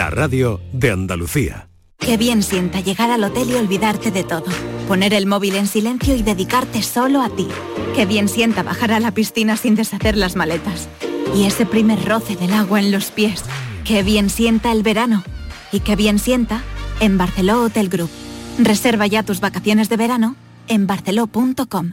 La radio de Andalucía. Qué bien sienta llegar al hotel y olvidarte de todo. Poner el móvil en silencio y dedicarte solo a ti. Qué bien sienta bajar a la piscina sin deshacer las maletas. Y ese primer roce del agua en los pies. Qué bien sienta el verano. Y qué bien sienta en Barceló Hotel Group. Reserva ya tus vacaciones de verano en barceló.com.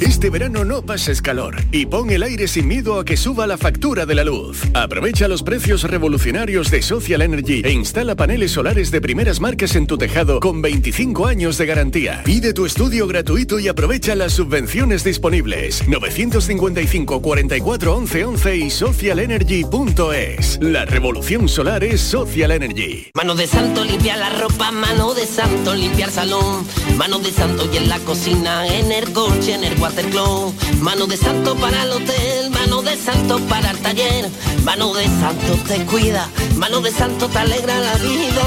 Este verano no pases calor y pon el aire sin miedo a que suba la factura de la luz. Aprovecha los precios revolucionarios de Social Energy e instala paneles solares de primeras marcas en tu tejado con 25 años de garantía. Pide tu estudio gratuito y aprovecha las subvenciones disponibles. 955 44 11 11 y socialenergy.es. La revolución solar es Social Energy. Mano de santo limpia la ropa, mano de santo limpiar salón, mano de santo y en la cocina, en el coche, en el watercloak, mano de santo para el hotel, mano de santo para el taller, mano de santo te cuida, mano de santo te alegra la vida,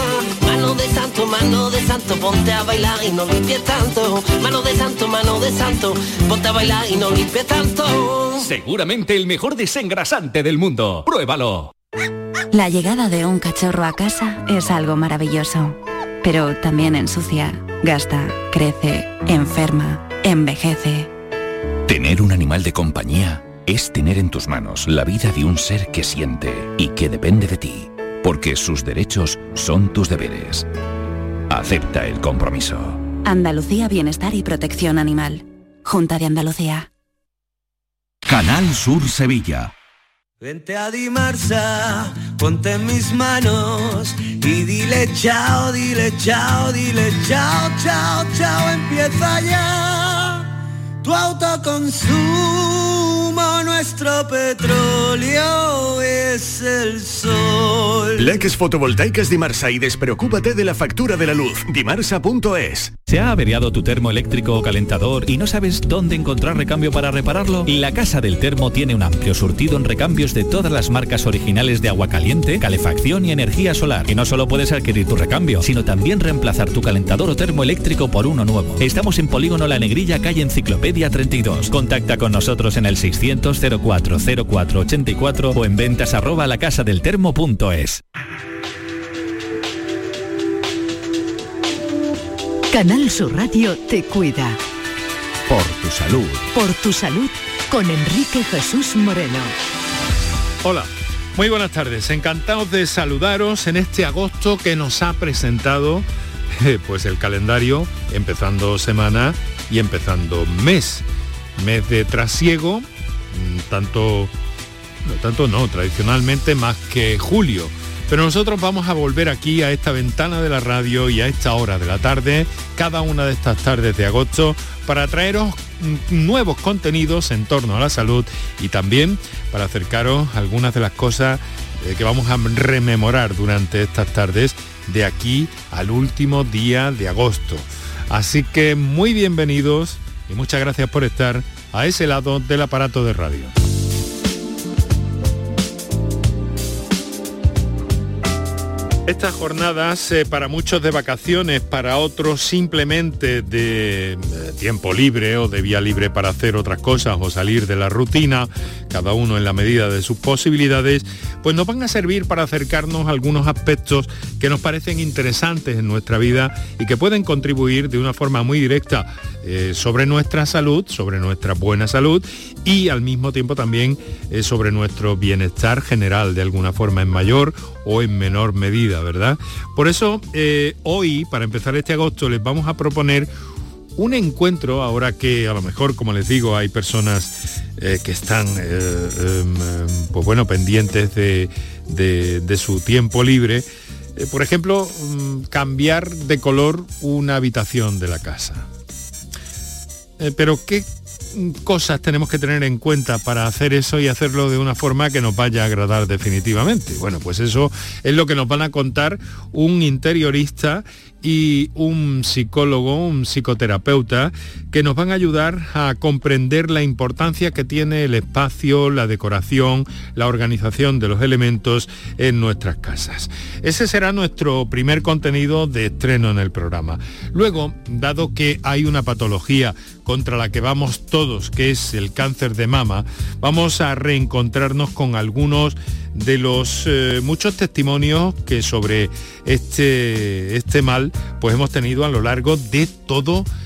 mano de santo, mano de santo, ponte a bailar y no limpies tanto, mano de santo, mano de santo, ponte a bailar y no limpies tanto. Seguramente el mejor desengrasante del mundo. Pruébalo. La llegada de un cachorro a casa es algo maravilloso, pero también ensucia, gasta, crece, enferma, envejece. Tener un animal de compañía es tener en tus manos la vida de un ser que siente y que depende de ti, porque sus derechos son tus deberes. Acepta el compromiso. Andalucía Bienestar y Protección Animal. Junta de Andalucía. Canal Sur Sevilla. Vente a Dimarsa, ponte en mis manos y dile chao, dile chao, dile chao, chao, chao, empieza ya tu autoconsumo, nuestro petróleo es el sol. Leques fotovoltaicas Dimarsa y despreocúpate de la factura de la luz. Dimarsa.es. ¿Se ha averiado tu termo eléctrico o calentador y no sabes dónde encontrar recambio para repararlo? La Casa del Termo tiene un amplio surtido en recambios de todas las marcas originales de agua caliente, calefacción y energía solar. Y no solo puedes adquirir tu recambio, sino también reemplazar tu calentador o termo eléctrico por uno nuevo. Estamos en Polígono La Negrilla, calle Enciclopedia 32. Contacta con nosotros en el 600 04 04 84 o en ventas arroba lacasadeltermo.es. Canal Sur Radio te cuida. Por tu salud. Por tu salud con Enrique Jesús Moreno. Hola, muy buenas tardes. Encantados de saludaros en este agosto que nos ha presentado pues el calendario empezando semana y empezando mes. Mes de trasiego, tanto no tanto no, tradicionalmente más que julio. Pero nosotros vamos a volver aquí a esta ventana de la radio y a esta hora de la tarde, cada una de estas tardes de agosto, para traeros mm, nuevos contenidos en torno a la salud y también para acercaros algunas de las cosas eh, que vamos a rememorar durante estas tardes de aquí al último día de agosto. Así que muy bienvenidos y muchas gracias por estar a ese lado del aparato de radio. Estas jornadas para muchos de vacaciones, para otros simplemente de eh, tiempo libre o de vía libre para hacer otras cosas o salir de la rutina, cada uno en la medida de sus posibilidades, pues nos van a servir para acercarnos a algunos aspectos que nos parecen interesantes en nuestra vida y que pueden contribuir de una forma muy directa eh, sobre nuestra salud, sobre nuestra buena salud y al mismo tiempo también sobre nuestro bienestar general de alguna forma en mayor o en menor medida, ¿verdad? Por eso eh, hoy, para empezar este agosto, les vamos a proponer un encuentro, ahora que a lo mejor, como les digo, hay personas eh, que están, eh, em, em, pues bueno, pendientes de, de su tiempo libre. por ejemplo, mm, cambiar de color una habitación de la casa. pero ¿qué cosas tenemos que tener en cuenta para hacer eso y hacerlo de una forma que nos vaya a agradar definitivamente? Bueno, pues eso es lo que nos van a contar un interiorista y un psicólogo, un psicoterapeuta, que nos van a ayudar a comprender la importancia que tiene el espacio, la decoración, la organización de los elementos en nuestras casas. Ese será nuestro primer contenido de estreno en el programa. Luego, dado que hay una patología contra la que vamos todos, que es el cáncer de mama, vamos a reencontrarnos con algunos de los eh, muchos testimonios que sobre este, este mal pues hemos tenido a lo largo de todo el,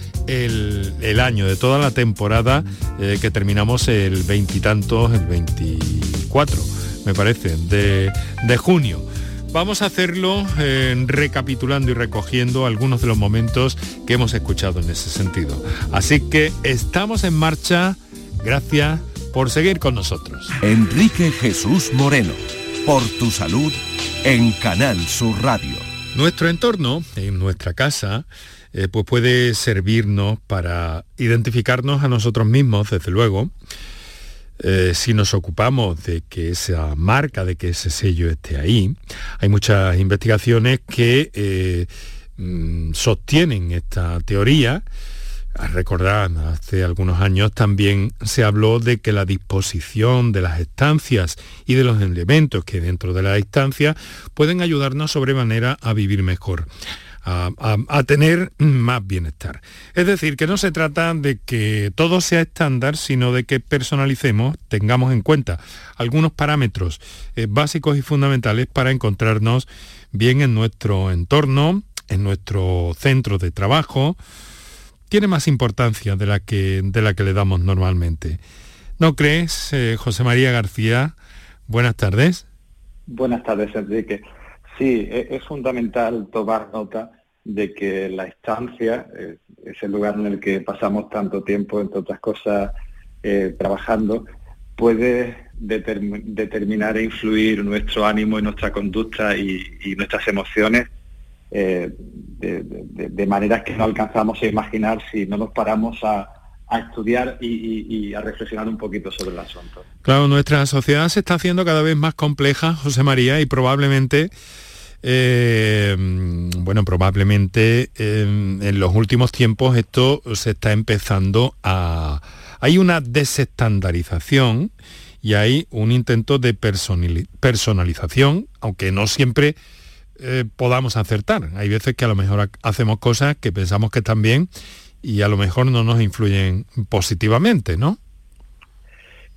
año, de toda la temporada eh, que terminamos el veintitantos, el 24, me parece, de, de junio. Vamos a hacerlo eh, recapitulando y recogiendo algunos de los momentos que hemos escuchado en ese sentido. Así que estamos en marcha. Gracias por seguir con nosotros. Enrique Jesús Moreno, por tu salud en Canal Sur Radio. Nuestro entorno, en nuestra casa, eh, pues puede servirnos para identificarnos a nosotros mismos, desde luego, eh, si nos ocupamos de que esa marca, de que ese sello esté ahí. Hay muchas investigaciones que eh, mm, sostienen esta teoría recordar, hace algunos años también se habló de que la disposición de las estancias y de los elementos que dentro de la estancia pueden ayudarnos sobremanera a vivir mejor. A, tener más bienestar. Es decir, que no se trata de que todo sea estándar, sino de que personalicemos, tengamos en cuenta algunos parámetros eh, básicos y fundamentales para encontrarnos bien en nuestro entorno, en nuestro centro de trabajo, tiene más importancia de la que, de la que le damos normalmente. ¿No crees, eh, José María García? Buenas tardes. Buenas tardes, Enrique. Sí, e, es, fundamental tomar nota de que la estancia, eh, es el lugar en el que pasamos tanto tiempo, entre otras cosas, eh, trabajando, puede determinar e influir nuestro ánimo y nuestra conducta y nuestras emociones eh, de, maneras que no alcanzamos a imaginar si no nos paramos a, estudiar y, a reflexionar un poquito sobre el asunto. Claro, nuestra sociedad se está haciendo cada vez más compleja, José María, y probablemente, eh, bueno, probablemente eh, en los últimos tiempos esto se está empezando a... Hay una desestandarización y hay un intento de personalización, aunque no siempre eh, podamos acertar. Hay veces que a lo mejor hacemos cosas que pensamos que están bien y a lo mejor no nos influyen positivamente, ¿no?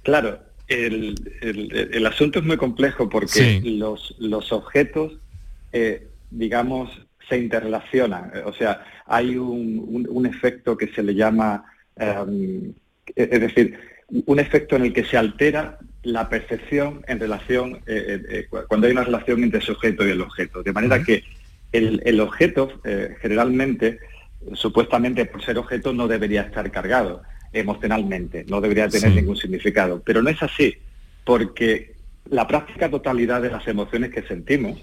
Claro, el, asunto es muy complejo porque los, los objetos, eh, digamos, se interrelacionan. O sea, hay un, efecto que se le llama, em, es decir, un efecto en el que se altera la percepción en relación, eh, eh, eh, cuando hay una relación entre el sujeto y el objeto. De manera que el, objeto, generalmente, supuestamente por ser objeto, no debería estar cargado emocionalmente, no debería tener ningún significado. Pero no es así, porque la práctica totalidad de las emociones que sentimos,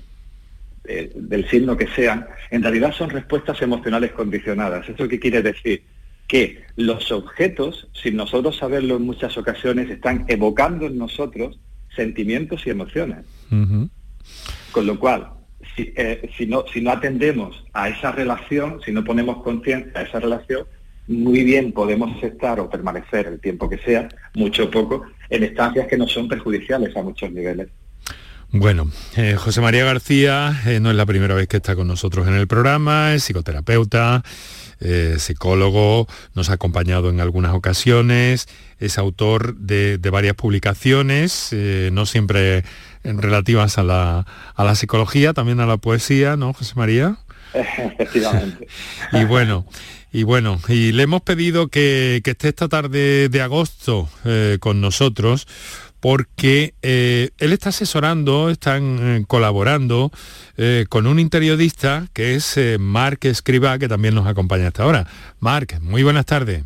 del signo que sean, en realidad son respuestas emocionales condicionadas. ¿Eso qué quiere decir? que los objetos, sin nosotros saberlo en muchas ocasiones, están evocando en nosotros sentimientos y emociones. Con lo cual, eh, si, no, si no atendemos a esa relación, si no ponemos conciencia a esa relación, muy bien podemos estar o permanecer el tiempo que sea, mucho o poco, en estancias que no son perjudiciales a muchos niveles. Bueno, eh, José María García eh, no es la primera vez que está con nosotros en el programa, es psicoterapeuta, eh, psicólogo, nos ha acompañado en algunas ocasiones, es autor de, varias publicaciones, no siempre relativas a la, a la psicología, también a la poesía, ¿no, José María? Efectivamente. y bueno, y bueno, y le hemos pedido que, esté esta tarde de agosto eh, con nosotros porque él está asesorando, están colaborando eh, con un interiorista que es eh, Marc Escriba, que también nos acompaña hasta ahora. Marc, muy buenas tardes.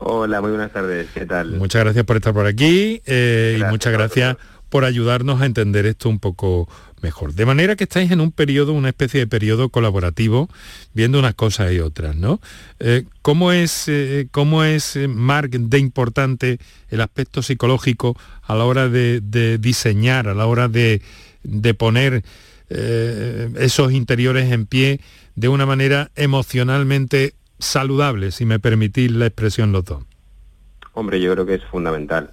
Hola, muy buenas tardes, ¿qué tal? Muchas gracias por estar por aquí eh, y muchas gracias por ayudarnos a entender esto un poco mejor. De manera que estáis en un periodo, una especie de periodo colaborativo, viendo unas cosas y otras, ¿no? Eh, ¿Cómo es, eh, cómo es eh, Mark, de importante el aspecto psicológico a la hora de, diseñar, a la hora de, poner esos interiores en pie de una manera emocionalmente saludable, si me permitís la expresión los dos? Hombre, yo creo que es fundamental.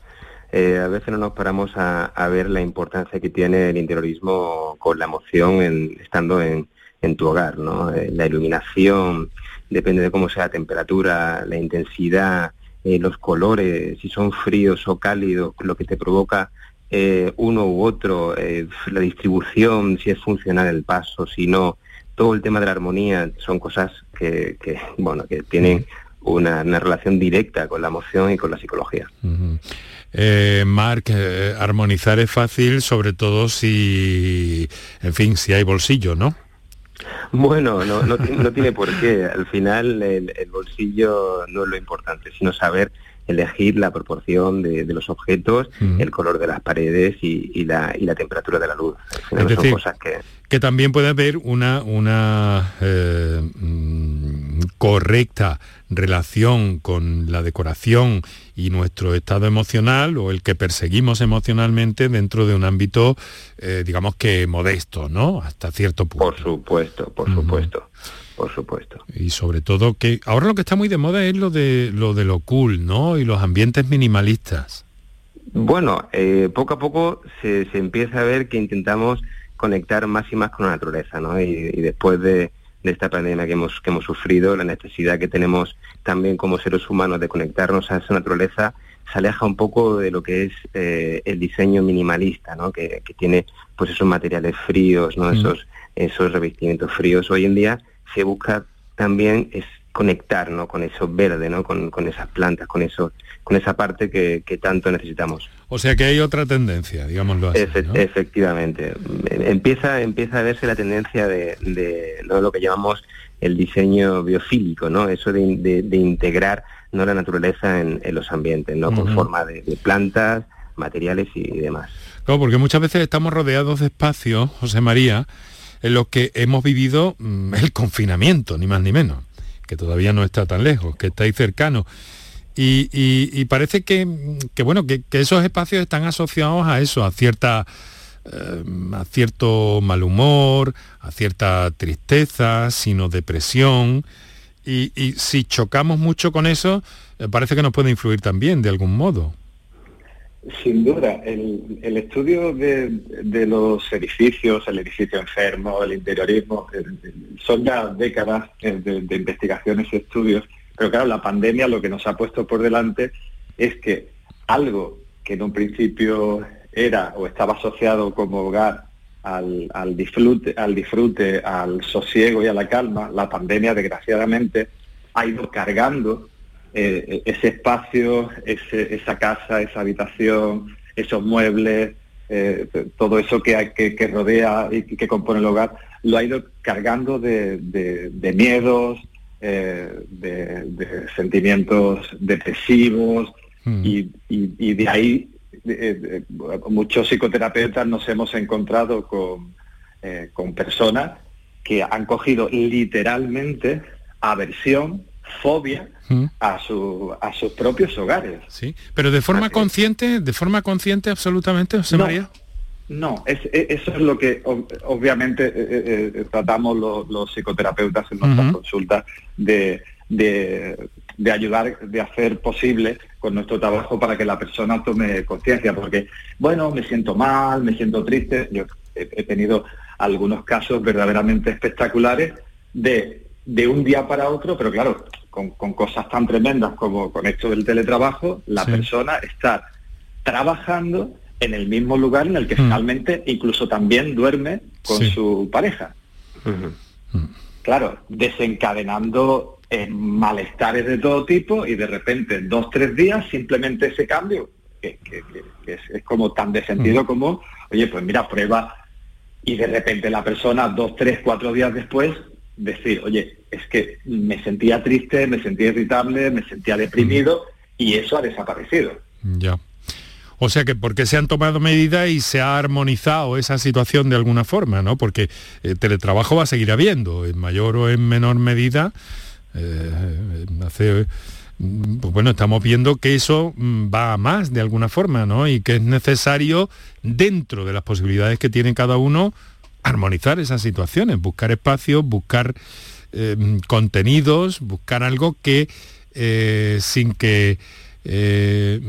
Eh, a veces no nos paramos a, ver la importancia que tiene el interiorismo con la emoción en, estando en, tu hogar, ¿no? Eh, la iluminación, depende de cómo sea la temperatura, la intensidad, eh, los colores, si son fríos o cálidos, lo que te provoca uno u otro, la distribución, si es funcional el paso, si no, todo el tema de la armonía son cosas que, bueno, que tienen una, relación directa con la emoción y con la psicología. Eh, Marc, eh, armonizar es fácil, sobre todo si, en fin, si hay bolsillo, ¿no? Bueno, no, no, tiene por qué. Al final el, bolsillo no es lo importante, sino saber elegir la proporción de, los objetos, el color de las paredes y, la, temperatura de la luz. son cosas que... que también puede haber una, una eh, mm, correcta relación con la decoración y nuestro estado emocional o el que perseguimos emocionalmente dentro de un ámbito, eh, digamos que modesto, ¿no? Hasta cierto punto. Por supuesto, por supuesto. Por supuesto. Y sobre todo que ahora lo que está muy de moda es lo de lo de lo cool, ¿no? Y los ambientes minimalistas. Bueno, eh, poco a poco se, empieza a ver que intentamos conectar más y más con la naturaleza, ¿no? y después de, de esta pandemia que hemos, que hemos sufrido, la necesidad que tenemos también como seres humanos de conectarnos a esa naturaleza, se aleja un poco de lo que es eh, el diseño minimalista, ¿no? que, tiene pues esos materiales fríos, ¿no? esos, esos revestimientos fríos. Hoy en día se busca también es conectar ¿no? con eso verde, ¿no? con, esas plantas, con, eso, con esa parte que, tanto necesitamos. O sea que hay otra tendencia, digámoslo así. Efectivamente. Empieza, empieza a verse la tendencia de, lo que llamamos el diseño biofílico, ¿no? Eso de, integrar ¿no? la naturaleza en, los ambientes, ¿no? Con forma de, plantas, materiales y demás. Claro, porque muchas veces estamos rodeados de espacios, José María, en los que hemos vivido mm, el confinamiento, ni más ni menos que todavía no está tan lejos, que está ahí cercano. Y, parece que, bueno, que, esos espacios están asociados a eso, a cierta eh, a cierto mal humor, a cierta tristeza, sino depresión. Y, si chocamos mucho con eso, eh, parece que nos puede influir también de algún modo. Sin duda, el, estudio de, los edificios, el edificio enfermo, el interiorismo, eh, son ya décadas de, investigaciones y estudios, pero claro, la pandemia lo que nos ha puesto por delante es que algo que en un principio era o estaba asociado como hogar al, disfrute, al disfrute, al sosiego y a la calma, la pandemia desgraciadamente ha ido cargando eh, ese espacio, esa casa, esa habitación, esos muebles, eh, todo eso que, que, rodea y que compone el hogar, lo ha ido cargando de, miedos, eh, de, sentimientos depresivos hmm. y, de ahí muchos psicoterapeutas nos hemos encontrado con, con personas que han cogido literalmente aversión fobia mm. a, su, a sus propios hogares. Sí, pero de forma consciente, de forma consciente absolutamente, José no, María. No, es, eso es lo que obviamente eh, eh, eh, tratamos los, psicoterapeutas en nuestras consultas de, de, ayudar, de hacer posible con nuestro trabajo para que la persona tome conciencia, porque, bueno, me siento mal, me siento triste, yo he tenido algunos casos verdaderamente espectaculares de de un día para otro, pero claro, con, cosas tan tremendas como con esto del teletrabajo, la persona está trabajando en el mismo lugar en el que finalmente incluso también duerme con su pareja. Claro, desencadenando malestares de todo tipo y de repente en dos, tres días simplemente ese cambio, que, es, como tan de sentido como, oye, pues mira, prueba y de repente la persona dos, tres, cuatro días después decir, oye, es que me sentía triste, me sentía irritable, me sentía deprimido y eso ha desaparecido. Ya. O sea que porque se han tomado medidas y se ha armonizado esa situación de alguna forma, ¿no? Porque eh, teletrabajo va a seguir habiendo, en mayor o en menor medida. Eh, hace, mm, pues bueno, estamos viendo que eso mm, va a más de alguna forma, ¿no? Y que es necesario, dentro de las posibilidades que tiene cada uno, armonizar esas situaciones, buscar espacios, buscar eh, contenidos, buscar algo que sin que eh,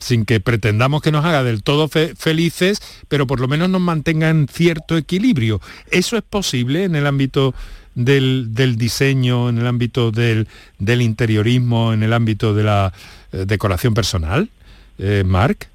sin que pretendamos que nos haga del todo felices, pero por lo menos nos mantenga en cierto equilibrio. ¿Eso es posible en el ámbito del, diseño, en el ámbito del, interiorismo, en el ámbito de la eh, decoración personal? Eh, Marc.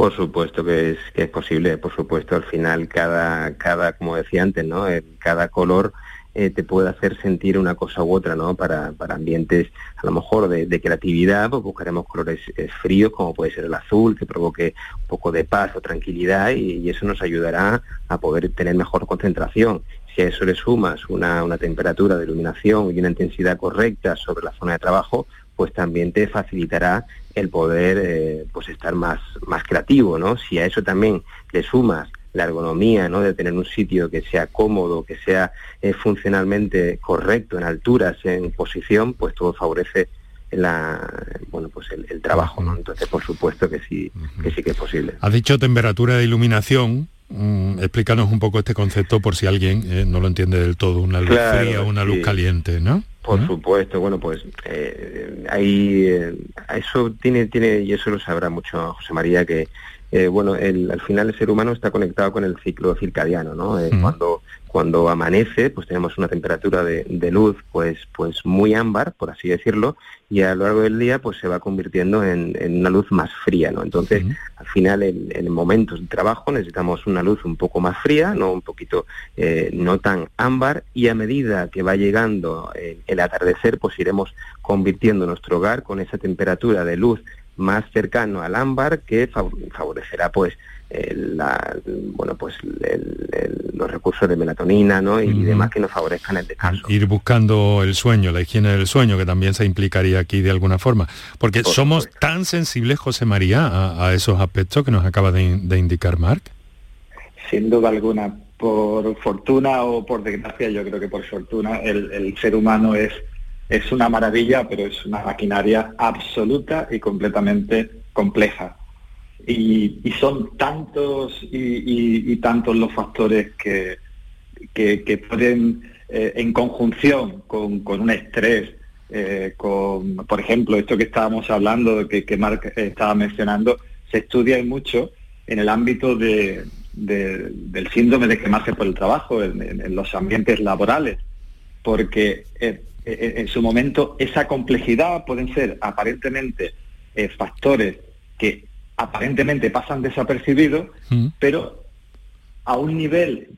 Por supuesto que es, que es posible, por supuesto, al final cada, cada como decía antes, ¿no? cada color eh, te puede hacer sentir una cosa u otra, ¿no? Para, para ambientes a lo mejor de, creatividad, pues buscaremos colores eh, fríos, como puede ser el azul, que provoque un poco de paz o tranquilidad y, eso nos ayudará a poder tener mejor concentración. Si a eso le sumas una, una temperatura de iluminación y una intensidad correcta sobre la zona de trabajo, pues también te facilitará el poder eh, pues estar más, más creativo, ¿no? Si a eso también le sumas la ergonomía, ¿no? de tener un sitio que sea cómodo, que sea eh, funcionalmente correcto en alturas, en posición, pues todo favorece la bueno pues el, trabajo, ¿no? Entonces, por supuesto que sí, que sí que es posible. Has dicho temperatura de iluminación. Mm, explícanos un poco este concepto por si alguien eh, no lo entiende del todo, una luz fría o una luz caliente, ¿no? Por supuesto, bueno, pues eh, ahí eso tiene, tiene, y eso lo sabrá mucho José María, que eh, bueno, el, al final el ser humano está conectado con el ciclo circadiano, ¿no? Eh, cuando, cuando amanece, pues tenemos una temperatura de, luz pues, pues muy ámbar, por así decirlo, y a lo largo del día pues se va convirtiendo en, una luz más fría, ¿no? Entonces, al final en, momentos de trabajo necesitamos una luz un poco más fría, no un poquito, eh, no tan ámbar, y a medida que va llegando el atardecer, pues iremos convirtiendo nuestro hogar con esa temperatura de luz más cercano al ámbar que favorecerá pues la, bueno pues los recursos de melatonina ¿no? y demás que nos favorezcan el descanso. Ir buscando el sueño, la higiene del sueño, que también se implicaría aquí de alguna forma. Porque somos tan sensibles, José María, a, esos aspectos que nos acaba de, indicar Marc. Sin duda alguna, por fortuna o por desgracia, yo creo que por fortuna, el ser humano es es una maravilla, pero es una maquinaria absoluta y completamente compleja. Y, son tantos y, tantos los factores que, que, pueden, eh, en conjunción con, un estrés, eh, con, por ejemplo, esto que estábamos hablando, que, que Marc estaba mencionando, se estudia mucho en el ámbito de, del síndrome de quemarse por el trabajo, en, los ambientes laborales, porque eh, en su momento esa complejidad pueden ser aparentemente factores que aparentemente pasan desapercibidos, mm. pero a un nivel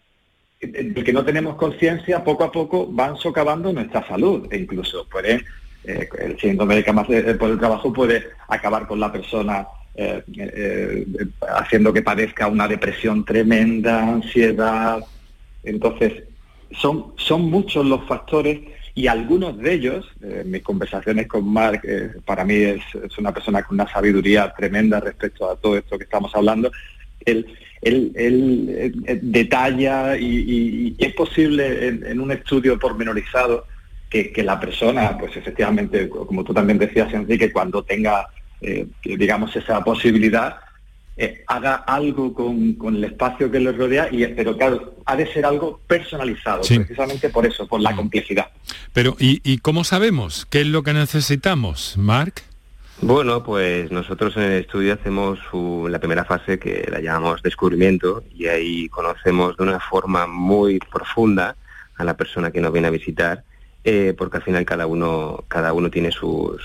del que no tenemos conciencia, poco a poco van socavando nuestra salud e incluso pueden, el síndrome de cama por el trabajo puede acabar con la persona haciendo que padezca una depresión tremenda, ansiedad. Entonces, son, son muchos los factores y algunos de ellos, en mis conversaciones con Mark, eh, para mí es, una persona con una sabiduría tremenda respecto a todo esto que estamos hablando, él, él, detalla y, es posible en, un estudio pormenorizado que, que, la persona, pues efectivamente, como tú también decías, Enrique, cuando tenga, eh, digamos, esa posibilidad, eh, haga algo con, el espacio que le rodea, y, pero claro, ha de ser algo personalizado, precisamente por eso, por la complejidad. Pero, ¿y, cómo sabemos? ¿Qué es lo que necesitamos, Marc? Bueno, pues nosotros en el estudio hacemos la primera fase que la llamamos descubrimiento y ahí conocemos de una forma muy profunda a la persona que nos viene a visitar eh, porque al final cada uno, cada uno tiene sus,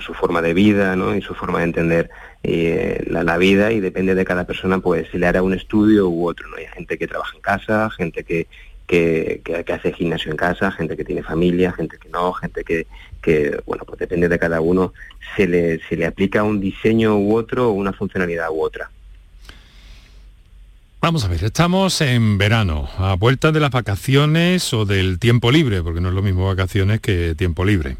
su forma de vida ¿no? y su forma de entender eh, la, vida y depende de cada persona, pues se le hará un estudio u otro. ¿no? Hay gente que trabaja en casa, gente que, que, que, hace gimnasio en casa, gente que tiene familia, gente que no, gente que, que, bueno, pues depende de cada uno, se le, se le aplica un diseño u otro o una funcionalidad u otra. Vamos a ver, estamos en verano, a vuelta de las vacaciones o del tiempo libre, porque no es lo mismo vacaciones que tiempo libre.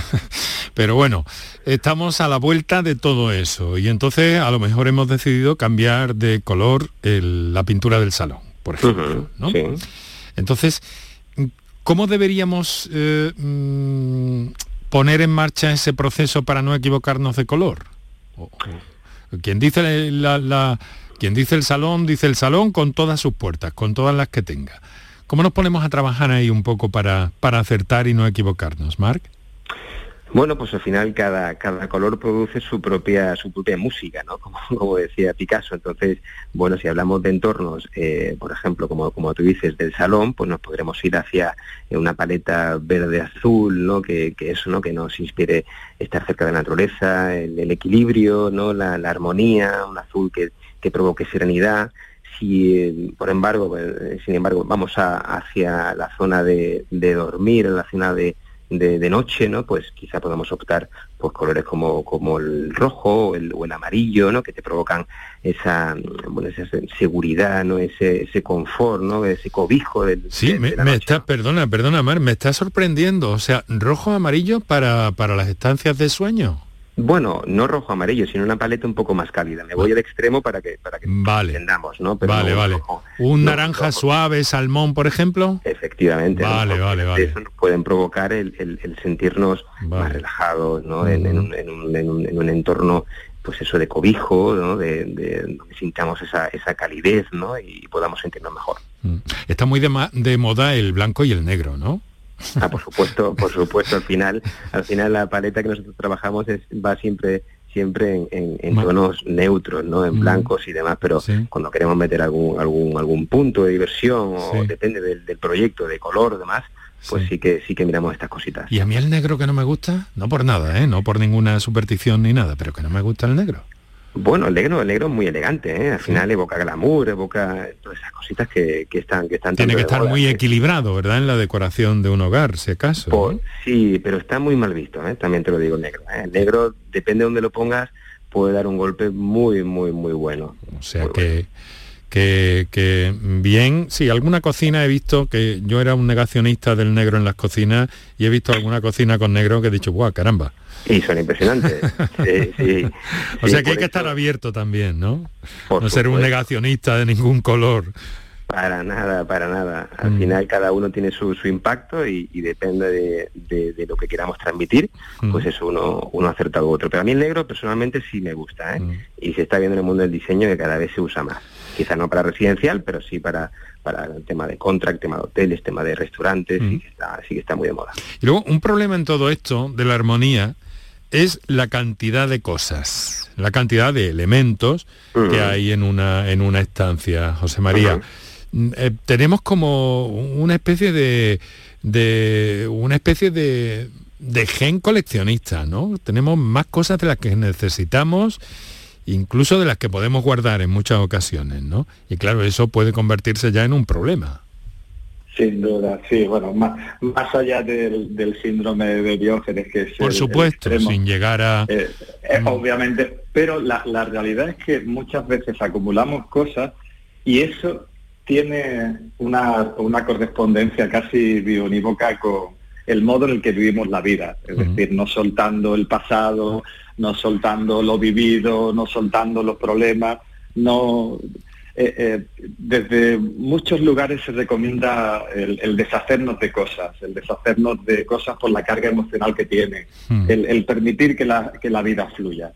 Pero bueno, estamos a la vuelta de todo eso y entonces a lo mejor hemos decidido cambiar de color la pintura del salón, por ejemplo. Entonces, ¿cómo deberíamos eh, mm, poner en marcha ese proceso para no equivocarnos de color? Quien dice la quien dice el salón, dice el salón con todas sus puertas, con todas las que tenga. ¿Cómo nos ponemos a trabajar ahí un poco para, para acertar y no equivocarnos, Marc? Bueno, pues al final cada, cada color produce su propia, su propia música, ¿no? Como, decía Picasso. Entonces, bueno, si hablamos de entornos, eh, por ejemplo, como, como tú dices, del salón, pues nos podremos ir hacia una paleta verde-azul, ¿no? Que, que, eso, ¿no? Que nos inspire estar cerca de la naturaleza, el, equilibrio, ¿no? La, la, armonía, un azul que, que provoque serenidad. Si, por embargo, pues, sin embargo, vamos hacia la zona de, dormir, la zona de, de, noche, ¿no? Pues quizá podamos optar por colores como, como el rojo o el, amarillo, ¿no? Que te provocan esa, bueno, esa seguridad, ¿no? Ese, ese confort, ¿no? Ese cobijo del. Sí, me, está, perdona, perdona, Mar, me está sorprendiendo. O sea, rojo amarillo para, para las estancias de sueño. Bueno, no rojo amarillo, sino una paleta un poco más cálida. Me voy al extremo para que para que vale. entendamos, ¿no? vale, vale. un naranja suave, salmón, por ejemplo. Efectivamente. Vale, vale, vale. Eso pueden provocar el, sentirnos más relajados, ¿no? en, un, entorno pues eso de cobijo, ¿no? de, de, sintamos esa, esa calidez ¿no? y podamos sentirnos mejor. Mm. Está muy de, de moda el blanco y el negro, ¿no? Ah, por supuesto, por supuesto, al final, al final la paleta que nosotros trabajamos es, va siempre siempre en, tonos neutros, ¿no? En mm. blancos y demás, pero cuando queremos meter algún, algún, algún punto de diversión, o depende del, proyecto, de color o demás, pues sí. que sí que miramos estas cositas. Y a mí el negro que no me gusta, no por nada, ¿eh? no por ninguna superstición ni nada, pero que no me gusta el negro. Bueno, el negro, el negro es muy elegante, ¿eh? al final evoca glamour, evoca todas esas cositas que, están que están Tiene que estar muy equilibrado, ¿verdad? En la decoración de un hogar, si acaso. Sí, pero está muy mal visto, ¿eh? también te lo digo el negro. ¿eh? El negro, depende de dónde lo pongas, puede dar un golpe muy, muy, muy bueno. O sea que, que, que bien, sí, alguna cocina he visto que yo era un negacionista del negro en las cocinas y he visto alguna cocina con negro que he dicho, guau, caramba y son impresionantes. sí, o sea que hay que estar abierto también, ¿no? no ser un negacionista de ningún color. Para nada, para nada. Al mm. final cada uno tiene su, impacto y, depende de, lo que queramos transmitir, mm. pues eso uno, uno acerta u otro. Pero a mí el negro personalmente sí me gusta, ¿eh? Mm. Y se está viendo en el mundo del diseño que cada vez se usa más. Quizá no para residencial, pero sí para, para el tema de contract, tema de hoteles, tema de restaurantes, sí, que está, sí que está muy de moda. Y luego un problema en todo esto de la armonía es la cantidad de cosas, la cantidad de elementos que hay en una, en una estancia, José María. Mm, eh, tenemos como una especie de, de una especie de, de gen coleccionista, ¿no? Tenemos más cosas de las que necesitamos incluso de las que podemos guardar en muchas ocasiones, ¿no? Y claro, eso puede convertirse ya en un problema. Sin duda, sí, bueno, más, más allá del, síndrome de Diógenes, que es... Por supuesto, sin llegar a... Eh, eh, mm. Obviamente, pero la, realidad es que muchas veces acumulamos cosas y eso tiene una, una correspondencia casi bionívoca con el modo en el que vivimos la vida, es decir, no soltando el pasado, no soltando lo vivido, no soltando los problemas, no eh, eh, desde muchos lugares se recomienda el, deshacernos de cosas, el deshacernos de cosas por la carga emocional que tiene, hmm. el, permitir que la, que la vida fluya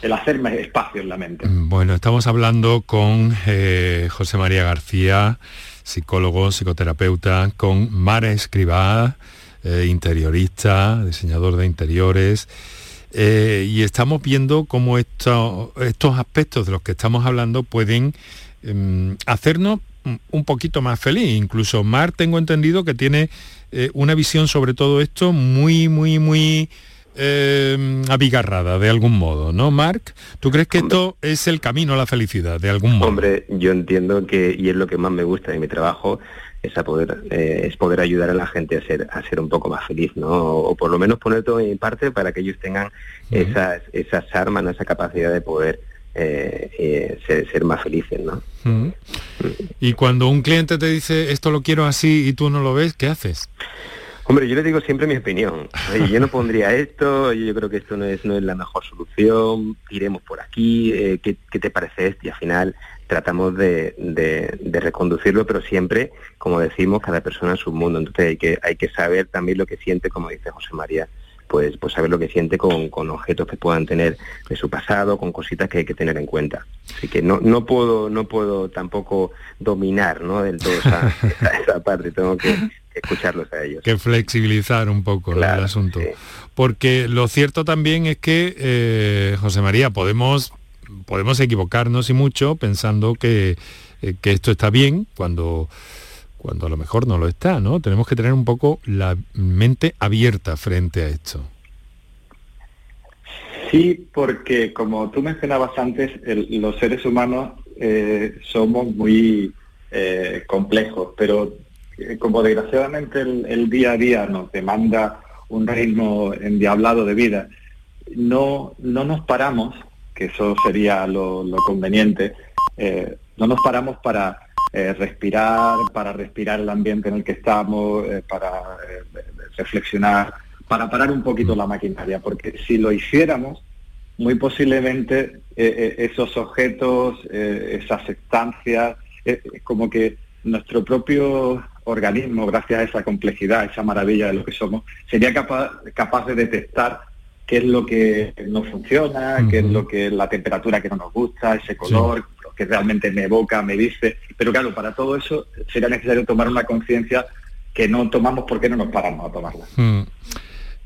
el hacerme espacio en la mente. Mm, bueno, estamos hablando con eh, José María García, psicólogo, psicoterapeuta, con Mara Escribá, interiorista, diseñador de interiores, eh, y estamos viendo cómo estos aspectos de los que estamos hablando pueden em, hacernos un poquito más feliz. Incluso Mar tengo entendido que tiene eh, una visión sobre todo esto muy, muy, muy eh, abigarrada de algún modo, ¿no, Marc? ¿Tú crees que esto es el camino a la felicidad de algún modo? Hombre, yo entiendo que, y es lo que más me gusta de mi trabajo, es, poder, eh, es poder ayudar a la gente a ser, a ser un poco más feliz, ¿no? O, por lo menos poner todo en parte para que ellos tengan esas, esas armas, esa capacidad de poder ser, más felices, ¿no? Y cuando un cliente te dice esto lo quiero así y tú no lo ves, ¿qué haces? Hombre, yo le digo siempre mi opinión. Yo no pondría esto, yo creo que esto no es, no es la mejor solución, iremos por aquí, eh, ¿qué, te parece esto? Y al final tratamos de, reconducirlo, pero siempre, como decimos, cada persona en su mundo. Entonces hay que, hay que saber también lo que siente, como dice José María, pues, pues saber lo que siente con, objetos que puedan tener de su pasado, con cositas que hay que tener en cuenta. Así que no, no puedo, no puedo tampoco dominar ¿no? del todo esa, esa parte, tengo que escucharlos a ellos. Que flexibilizar un poco el asunto. Porque lo cierto también es que, eh, José María, podemos, podemos equivocarnos y mucho pensando que, eh, que esto está bien cuando cuando a lo mejor no lo está, ¿no? Tenemos que tener un poco la mente abierta frente a esto. Sí, porque como tú mencionabas antes, los seres humanos eh, somos muy complejos, pero eh, como desgraciadamente el, día a día nos demanda un ritmo endiablado de vida, no, no nos paramos, que eso sería lo, conveniente, eh, no nos paramos para eh, respirar, para respirar el ambiente en el que estamos, para reflexionar, para parar un poquito la maquinaria, porque si lo hiciéramos, muy posiblemente esos objetos, esas estancias, como que nuestro propio organismo, gracias a esa complejidad, esa maravilla de lo que somos, sería capaz, capaz de detectar qué es lo que no funciona, qué es lo que la temperatura que no nos gusta, ese color, lo que realmente me evoca, me dice. Pero claro, para todo eso sería necesario tomar una conciencia que no tomamos porque no nos paramos a tomarla.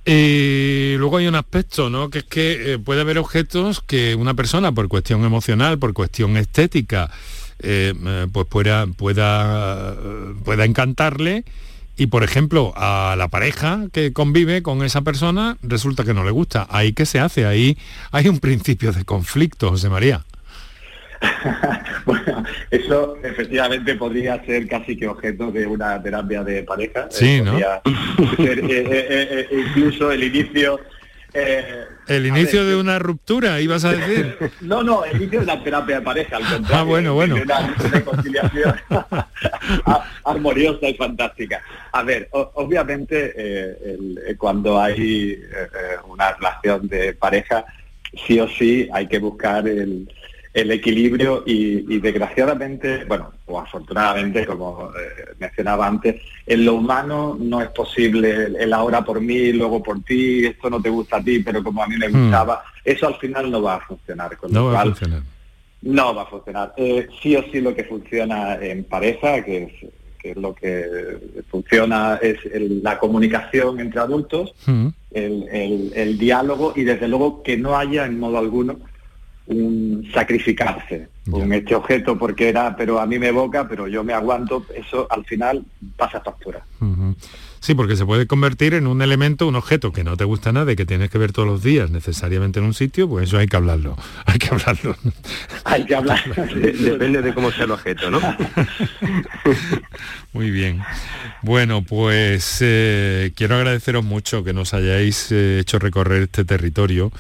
Y luego hay un aspecto, ¿no? Que es que eh, puede haber objetos que una persona, por cuestión emocional, por cuestión estética, eh, eh, pues pueda, pueda, pueda encantarle y por ejemplo a la pareja que convive con esa persona resulta que no le gusta. Ahí qué se hace, ahí hay un principio de conflicto, José María. bueno, eso efectivamente podría ser casi que objeto de una terapia de pareja. Sí, ¿no? incluso el inicio eh, el inicio de una ruptura, ibas a decir. no, no, el inicio de la terapia de pareja, al contrario. Ah, bueno, bueno. Una reconciliación armoniosa y fantástica. A ver, obviamente eh, eh, cuando hay una relación de pareja, sí o sí hay que buscar el, el equilibrio y, desgraciadamente, bueno, o afortunadamente, como eh, mencionaba antes, en lo humano no es posible el ahora por mí, luego por ti, esto no te gusta a ti, pero como a mí me hmm. gustaba, eso al final no va a funcionar. no va a funcionar. No va a funcionar. Eh, sí o sí lo que funciona en pareja, que es, que es lo que funciona, es la comunicación entre adultos, hmm. el, el diálogo y desde luego que no haya en modo alguno un sacrificarse con este objeto porque era, pero a mí me evoca, pero yo me aguanto, eso al final pasa factura. Sí, porque se puede convertir en un elemento, un objeto que no te gusta nada y que tienes que ver todos los días necesariamente en un sitio, pues eso hay que hablarlo, hay que hablarlo. Hay que hablar. Depende de cómo sea el objeto, ¿no? Muy bien. Bueno, pues eh, quiero agradeceros mucho que nos hayáis eh, hecho recorrer este territorio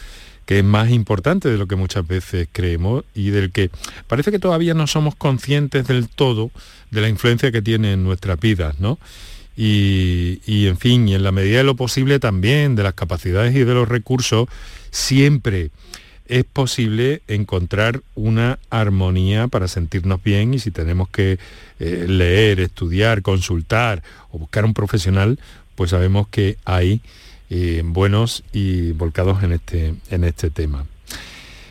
que es más importante de lo que muchas veces creemos y del que parece que todavía no somos conscientes del todo de la influencia que tiene en nuestras vidas, ¿no? Y, en fin, y en la medida de lo posible también de las capacidades y de los recursos, siempre es posible encontrar una armonía para sentirnos bien y si tenemos que eh, leer, estudiar, consultar o buscar un profesional, pues sabemos que hay eh, buenos y volcados en este, en este tema.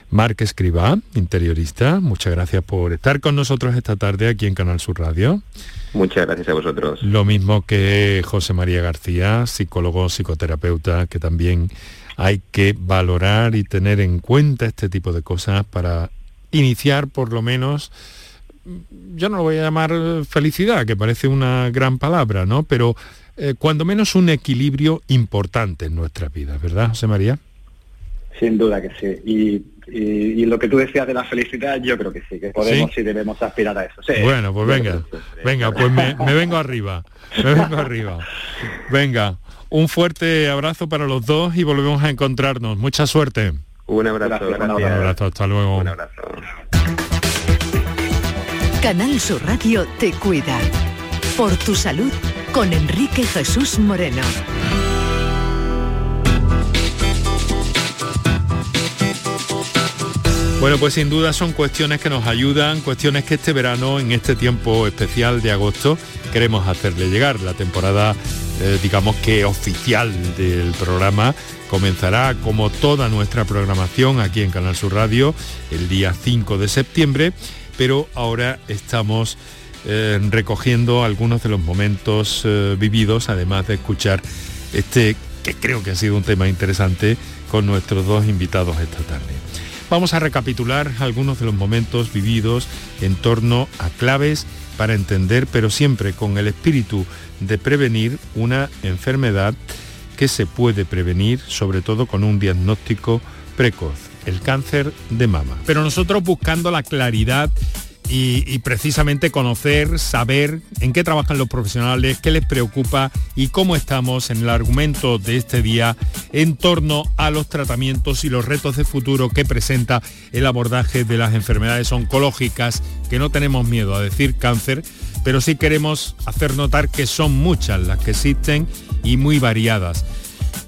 Marc Escribá, interiorista, muchas gracias por estar con nosotros esta tarde aquí en Canal Sur Radio. Muchas gracias a vosotros. Lo mismo que José María García, psicólogo, psicoterapeuta, que también hay que valorar y tener en cuenta este tipo de cosas para iniciar por lo menos, yo no lo voy a llamar felicidad, que parece una gran palabra, ¿no? Pero eh, cuando menos un equilibrio importante en nuestra vida, ¿verdad, José María? Sin duda que sí. Y, lo que tú decías de la felicidad, yo creo que sí, que podemos y debemos aspirar a eso. bueno, pues venga, venga, pues me, me vengo arriba, me vengo arriba. Venga, un fuerte abrazo para los dos y volvemos a encontrarnos. Mucha suerte. Un abrazo, gracias. Un abrazo, hasta luego. Un abrazo. Canal Sur Radio te cuida. Por tu salud con Enrique Jesús Moreno. Bueno, pues sin duda son cuestiones que nos ayudan, cuestiones que este verano, en este tiempo especial de agosto, queremos hacerle llegar. La temporada, eh, digamos que oficial del programa, comenzará como toda nuestra programación aquí en Canal Sur Radio el día 5 de septiembre, pero ahora estamos eh, recogiendo algunos de los momentos eh, vividos, además de escuchar este, que creo que ha sido un tema interesante, con nuestros dos invitados esta tarde. Vamos a recapitular algunos de los momentos vividos en torno a claves para entender, pero siempre con el espíritu de prevenir una enfermedad que se puede prevenir, sobre todo con un diagnóstico precoz, el cáncer de mama. Pero nosotros buscando la claridad y, precisamente conocer, saber en qué trabajan los profesionales, qué les preocupa y cómo estamos en el argumento de este día en torno a los tratamientos y los retos de futuro que presenta el abordaje de las enfermedades oncológicas, que no tenemos miedo a decir cáncer, pero sí queremos hacer notar que son muchas las que existen y muy variadas.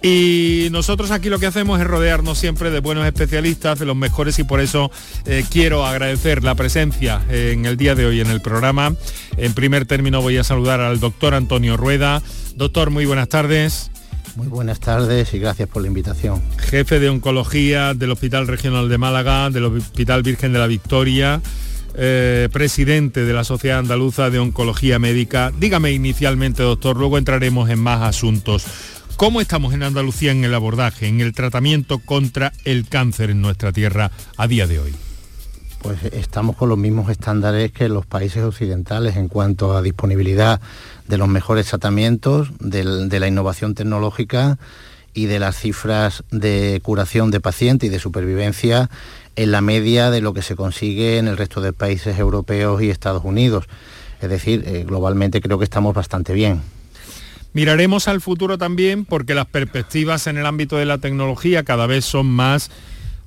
Y nosotros aquí lo que hacemos es rodearnos siempre de buenos especialistas, de los mejores y por eso eh, quiero agradecer la presencia en el día de hoy en el programa. En primer término voy a saludar al doctor Antonio Rueda. Doctor, muy buenas tardes. Muy buenas tardes y gracias por la invitación. Jefe de Oncología del Hospital Regional de Málaga, del Hospital Virgen de la Victoria. Eh, presidente de la Sociedad Andaluza de Oncología Médica. Dígame inicialmente, doctor, luego entraremos en más asuntos. ¿Cómo estamos en Andalucía en el abordaje, en el tratamiento contra el cáncer en nuestra tierra a día de hoy? Pues estamos con los mismos estándares que los países occidentales en cuanto a disponibilidad de los mejores tratamientos, de la innovación tecnológica y de las cifras de curación de pacientes y de supervivencia en la media de lo que se consigue en el resto de países europeos y Estados Unidos. Es decir, eh, globalmente creo que estamos bastante bien. Miraremos al futuro también porque las perspectivas en el ámbito de la tecnología cada vez son más,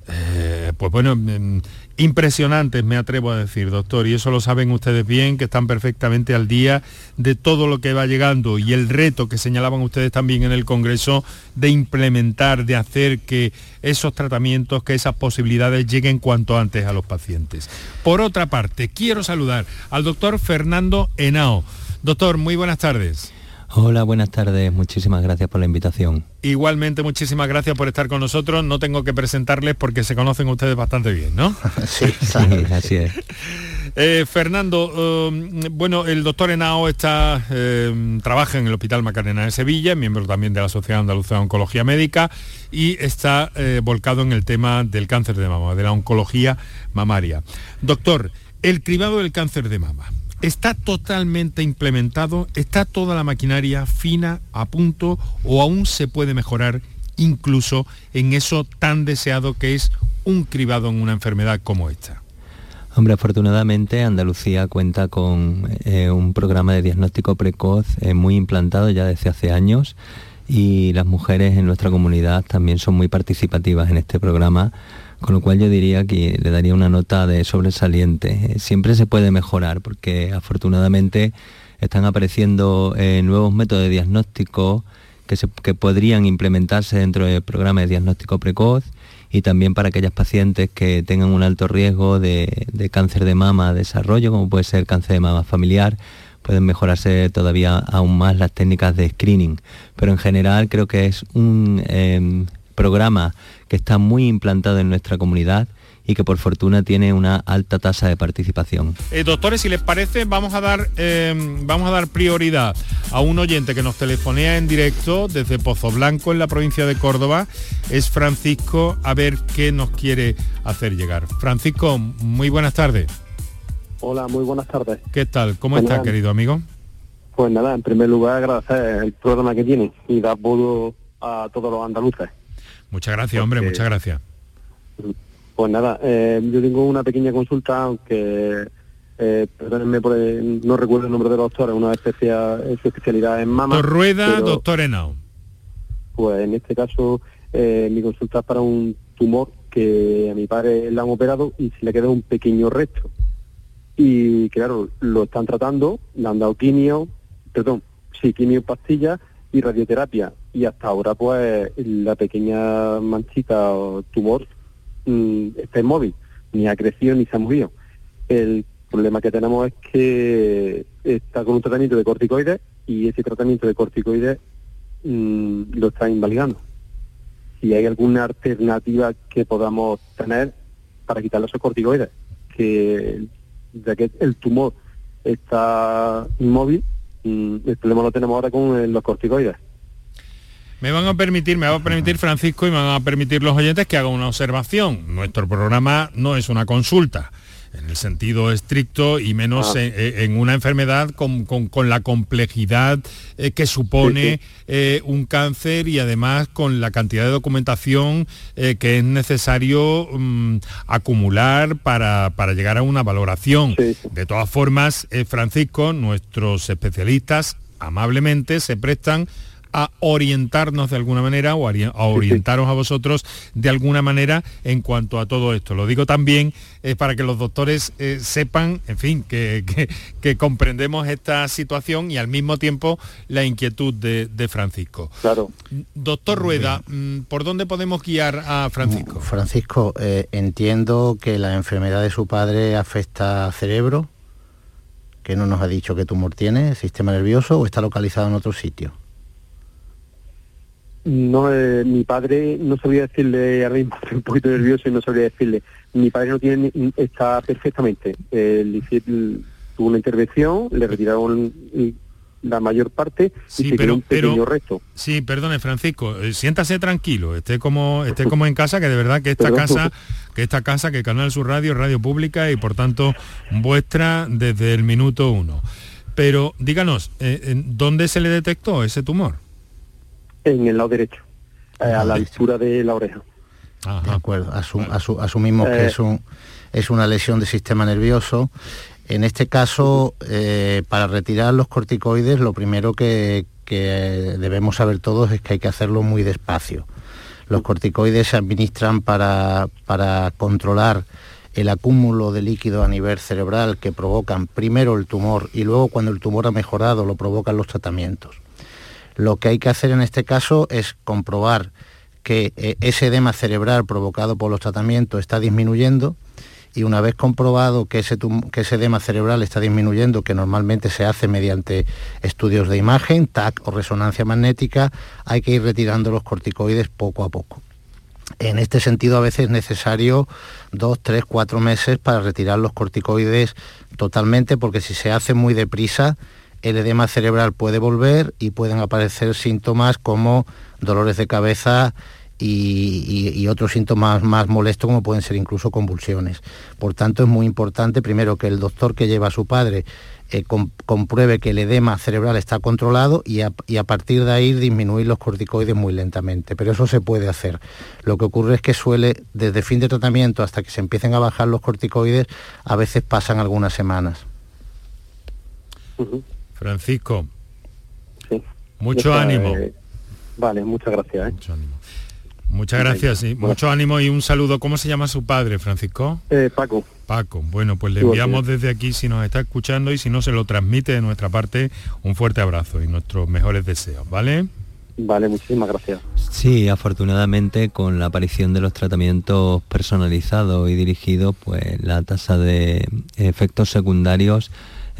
eh, pues bueno, mm, impresionantes, me atrevo a decir, doctor, y eso lo saben ustedes bien, que están perfectamente al día de todo lo que va llegando y el reto que señalaban ustedes también en el Congreso de implementar, de hacer que esos tratamientos, que esas posibilidades lleguen cuanto antes a los pacientes. Por otra parte, quiero saludar al doctor Fernando Henao. Doctor, muy buenas tardes. Hola, buenas tardes. Muchísimas gracias por la invitación. Igualmente, muchísimas gracias por estar con nosotros. No tengo que presentarles porque se conocen ustedes bastante bien, ¿no? sí, así es. Eh, Fernando, um, bueno, el doctor Henao está, eh, trabaja en el Hospital Macarena de Sevilla, miembro también de la Sociedad Andaluza de Oncología Médica y está eh, volcado en el tema del cáncer de mama, de la oncología mamaria. Doctor, el cribado del cáncer de mama ¿Está totalmente implementado? ¿Está toda la maquinaria fina, a punto o aún se puede mejorar incluso en eso tan deseado que es un cribado en una enfermedad como esta? Hombre, afortunadamente Andalucía cuenta con eh, un programa de diagnóstico precoz eh, muy implantado ya desde hace años y las mujeres en nuestra comunidad también son muy participativas en este programa con lo cual yo diría que le daría una nota de sobresaliente. Siempre se puede mejorar porque afortunadamente están apareciendo eh, nuevos métodos de diagnóstico que, que podrían implementarse dentro del programa de diagnóstico precoz y también para aquellas pacientes que tengan un alto riesgo de, de cáncer de mama desarrollo, como puede ser cáncer de mama familiar, pueden mejorarse todavía aún más las técnicas de screening. Pero en general creo que es un em, programa que está muy implantado en nuestra comunidad y que por fortuna tiene una alta tasa de participación. Eh, doctores, si les parece, vamos a dar eh, vamos a dar prioridad a un oyente que nos telefonea en directo desde Pozo Blanco en la provincia de Córdoba. Es Francisco, a ver qué nos quiere hacer llegar. Francisco, muy buenas tardes. Hola, muy buenas tardes. ¿Qué tal? ¿Cómo está, pues querido amigo? Pues nada, en primer lugar agradecer el programa que tiene y dar apoyo a todos los andaluces. Muchas gracias, hombre, muchas gracias. Pues nada, eh, yo tengo una pequeña consulta, aunque eh, perdónenme por no recuerdo el nombre de doctor, es una especial, su especialidad en mama. Doctor Rueda, doctor Henao. Pues en este caso eh, mi consulta es para un tumor que a mi padre le han operado y se le queda un pequeño resto. Y claro, lo están tratando, le han dado quimio, perdón, sí, quimio pastillas y radioterapia. Y hasta ahora pues la pequeña manchita o tumor mm, está inmóvil, ni ha crecido ni se ha movido. El problema que tenemos es que está con un tratamiento de corticoides y ese tratamiento de corticoides mm, lo está invalidando. Si hay alguna alternativa que podamos tener para quitar los corticoides, que ya que el tumor está inmóvil, mm, el problema lo tenemos ahora con los corticoides. Me van a permitir, me va a permitir Francisco y me van a permitir los oyentes que haga una observación. Nuestro programa no es una consulta en el sentido estricto y menos Ah. en, en una enfermedad con, con- con la complejidad eh, que supone eh, un cáncer y además con la cantidad de documentación eh, que es necesario mm, acumular para, para llegar a una valoración. De todas formas, eh, Francisco, nuestros especialistas amablemente se prestan a orientarnos de alguna manera o a ori- a orientaros a vosotros de alguna manera en cuanto a todo esto. Lo digo también eh, para que los doctores eh, sepan, en fin, que, que- que comprendemos esta situación y al mismo tiempo la inquietud de, de Francisco. Claro. Doctor Rueda, mm, ¿por dónde podemos guiar a Francisco? Francisco, eh, entiendo que la enfermedad de su padre afecta al cerebro, que no nos ha dicho qué tumor tiene, sistema nervioso, o está localizado en otro sitio. No, eh, mi padre no sabría decirle, ahora mismo estoy un poquito nervioso y no sabría decirle. Mi padre no tiene, está perfectamente. Eh, hice- tuvo una intervención, le retiraron la mayor parte y Sí, se quedó pero- un pequeño pero- resto. Sí, perdone Francisco, eh, siéntase tranquilo, esté como, esté como en casa, que de verdad que esta Perdón. casa, que esta casa, que Canal Sur Radio, radio pública y por tanto vuestra desde el minuto uno. Pero díganos, eh, ¿en ¿dónde se le detectó ese tumor? En el lado derecho, eh, a la altura de la oreja. De acuerdo, asu- asu- asumimos que Eh. es, un, es una lesión del sistema nervioso. En este caso, eh, para retirar los corticoides, lo primero que, que debemos saber todos es que hay que hacerlo muy despacio. Los corticoides se administran para, para controlar el acúmulo de líquido a nivel cerebral que provocan primero el tumor y luego cuando el tumor ha mejorado lo provocan los tratamientos. Lo que hay que hacer en este caso es comprobar que eh, ese edema cerebral provocado por los tratamientos está disminuyendo y una vez comprobado que ese, que ese edema cerebral está disminuyendo, que normalmente se hace mediante estudios de imagen, TAC o resonancia magnética, hay que ir retirando los corticoides poco a poco. En este sentido, a veces es necesario dos, tres, cuatro meses para retirar los corticoides totalmente, porque si se hace muy deprisa, el edema cerebral puede volver y pueden aparecer síntomas como dolores de cabeza y, otros síntomas más molestos como pueden ser incluso convulsiones. Por tanto, es muy importante primero que el doctor que lleva a su padre eh, com- compruebe que el edema cerebral está controlado y a partir de ahí disminuir los corticoides muy lentamente. Pero eso se puede hacer. Lo que ocurre es que suele, desde fin de tratamiento hasta que se empiecen a bajar los corticoides, a veces pasan algunas semanas. Francisco, Sí. mucho ánimo. eh, vale, muchas gracias. ¿eh? Muchas gracias, y mucho ánimo y un saludo. ¿Cómo se llama su padre, Francisco? Eh, Paco. Paco, bueno, pues le enviamos desde aquí, si nos está escuchando y si no se lo transmite de nuestra parte, un fuerte abrazo y nuestros mejores deseos, ¿vale? Vale, muchísimas gracias. Sí, afortunadamente con la aparición de los tratamientos personalizados y dirigidos, pues la tasa de efectos secundarios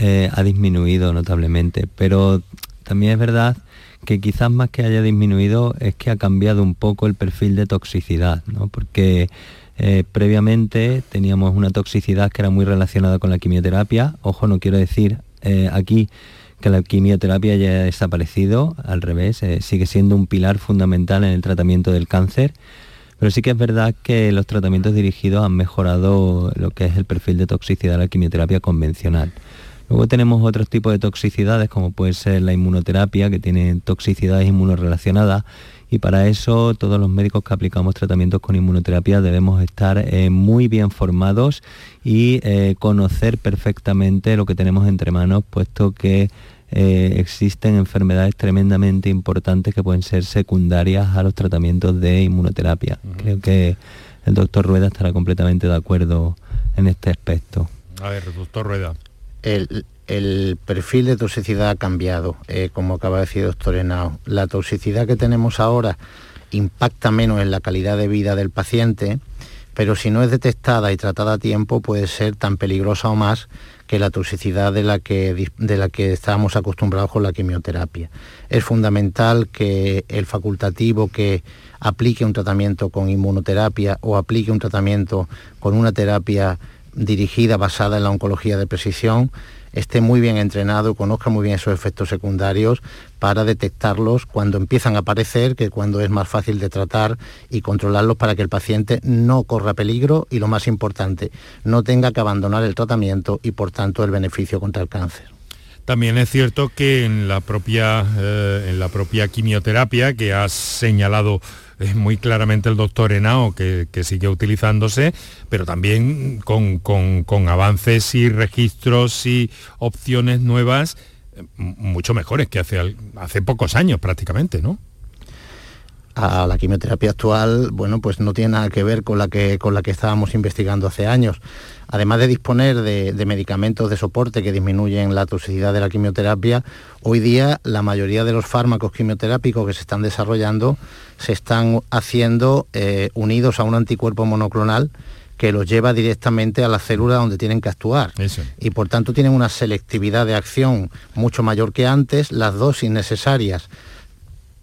eh, ha disminuido notablemente. Pero también es verdad que quizás más que haya disminuido es que ha cambiado un poco el perfil de toxicidad, ¿no? Porque eh, previamente teníamos una toxicidad que era muy relacionada con la quimioterapia. Ojo, no quiero decir eh, aquí que la quimioterapia ya ha desaparecido, al revés, sigue siendo un pilar fundamental en el tratamiento del cáncer, pero sí que es verdad que los tratamientos dirigidos han mejorado lo que es el perfil de toxicidad de la quimioterapia convencional. Luego tenemos otros tipos de toxicidades, como puede ser la inmunoterapia, que tiene toxicidades inmunorrelacionadas, y para eso todos los médicos que aplicamos tratamientos con inmunoterapia debemos estar eh, muy bien formados y eh, conocer perfectamente lo que tenemos entre manos, puesto que eh, existen enfermedades tremendamente importantes que pueden ser secundarias a los tratamientos de inmunoterapia. Creo que el doctor Rueda estará completamente de acuerdo en este aspecto. A ver, doctor Rueda. El, perfil de toxicidad ha cambiado, eh, como acaba de decir doctor Henao. La toxicidad que tenemos ahora impacta menos en la calidad de vida del paciente, pero si no es detectada y tratada a tiempo puede ser tan peligrosa o más que la toxicidad de la que, de la que estábamos acostumbrados con la quimioterapia. Es fundamental que el facultativo que aplique un tratamiento con inmunoterapia o aplique un tratamiento con una terapia dirigida basada en la oncología de precisión esté muy bien entrenado, conozca muy bien esos efectos secundarios para detectarlos cuando empiezan a aparecer, que cuando es más fácil de tratar y controlarlos para que el paciente no corra peligro y lo más importante, no tenga que abandonar el tratamiento y por tanto el beneficio contra el cáncer. También es cierto que en la propia, eh, en la propia quimioterapia que has señalado es muy claramente el doctor Henao que, sigue utilizándose, pero también con, avances y registros y opciones nuevas eh, mucho mejores que hace, hace pocos años prácticamente, ¿no? A la quimioterapia actual, bueno, pues no tiene nada que ver con la que, con la que estábamos investigando hace años. Además de disponer de, de, medicamentos de soporte que disminuyen la toxicidad de la quimioterapia, hoy día la mayoría de los fármacos quimioterápicos que se están desarrollando se están haciendo eh, unidos a un anticuerpo monoclonal que los lleva directamente a la célula donde tienen que actuar. Y por tanto tienen una selectividad de acción mucho mayor que antes, las dosis necesarias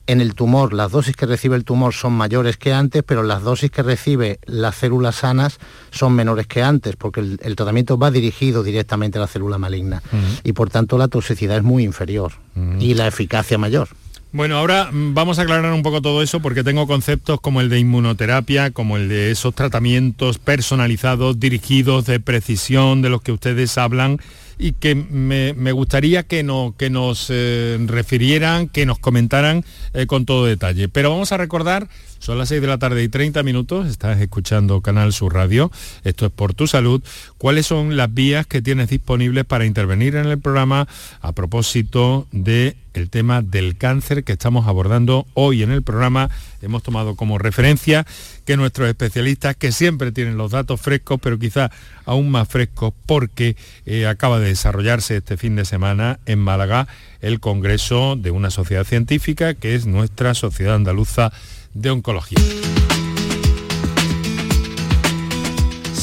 en el tumor, las dosis que recibe el tumor son mayores que antes, pero las dosis que recibe las células sanas son menores que antes, porque el, tratamiento va dirigido directamente a la célula maligna. Y por tanto la toxicidad es muy inferior y la eficacia mayor. Bueno, ahora mm, vamos a aclarar un poco todo eso porque tengo conceptos como el de inmunoterapia, como el de esos tratamientos personalizados, dirigidos, de precisión, de los que ustedes hablan y que me, gustaría que, no, que nos eh, refirieran, que nos comentaran eh, con todo detalle. Pero vamos a recordar, son las 6 de la tarde y 30 minutos, estás escuchando Canal Sur Radio, esto es por tu salud, cuáles son las vías que tienes disponibles para intervenir en el programa a propósito de el tema del cáncer que estamos abordando hoy en el programa. Hemos tomado como referencia que nuestros especialistas, que siempre tienen los datos frescos, pero quizá aún más frescos porque eh, acaba de desarrollarse este fin de semana en Málaga el Congreso de una sociedad científica que es nuestra Sociedad Andaluza de Oncología.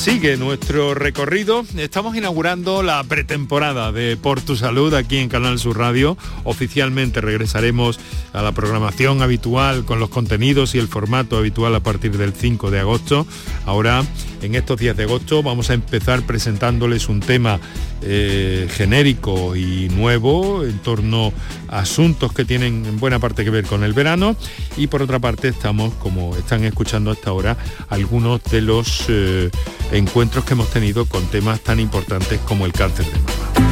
Sigue nuestro recorrido. Estamos inaugurando la pretemporada de Por tu Salud aquí en Canal Sur Radio. Oficialmente regresaremos a la programación habitual con los contenidos y el formato habitual a partir del 5 de agosto. Ahora, en estos días de agosto, vamos a empezar presentándoles un tema eh, genérico y nuevo en torno a asuntos que tienen en buena parte que ver con el verano. Y por otra parte, estamos, como están escuchando hasta ahora, algunos de los... Eh, encuentros que hemos tenido con temas tan importantes como el cáncer de mama.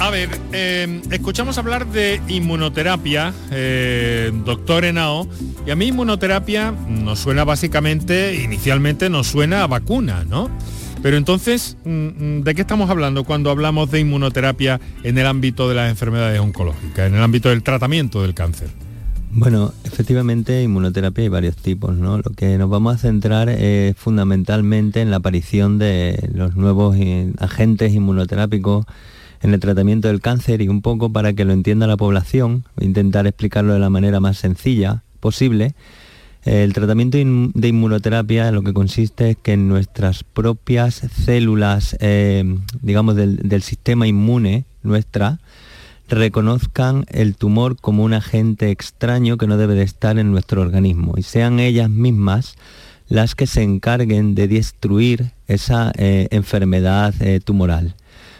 A ver, em, escuchamos hablar de inmunoterapia, eh, doctor Enao, y a mí inmunoterapia nos suena básicamente, inicialmente nos suena a vacuna, ¿no? Pero entonces, mm, mm, ¿de qué estamos hablando cuando hablamos de inmunoterapia en el ámbito de las enfermedades oncológicas, en el ámbito del tratamiento del cáncer? Bueno, efectivamente inmunoterapia hay varios tipos, ¿no? Lo que nos vamos a centrar es fundamentalmente en la aparición de los nuevos agentes inmunoterápicos en el tratamiento del cáncer y un poco para que lo entienda la población, intentar explicarlo de la manera más sencilla posible. El tratamiento de inmunoterapia lo que consiste es que nuestras propias células, eh, digamos, del, sistema inmune nuestra, reconozcan el tumor como un agente extraño que no debe de estar en nuestro organismo y sean ellas mismas las que se encarguen de destruir esa eh, enfermedad eh, tumoral.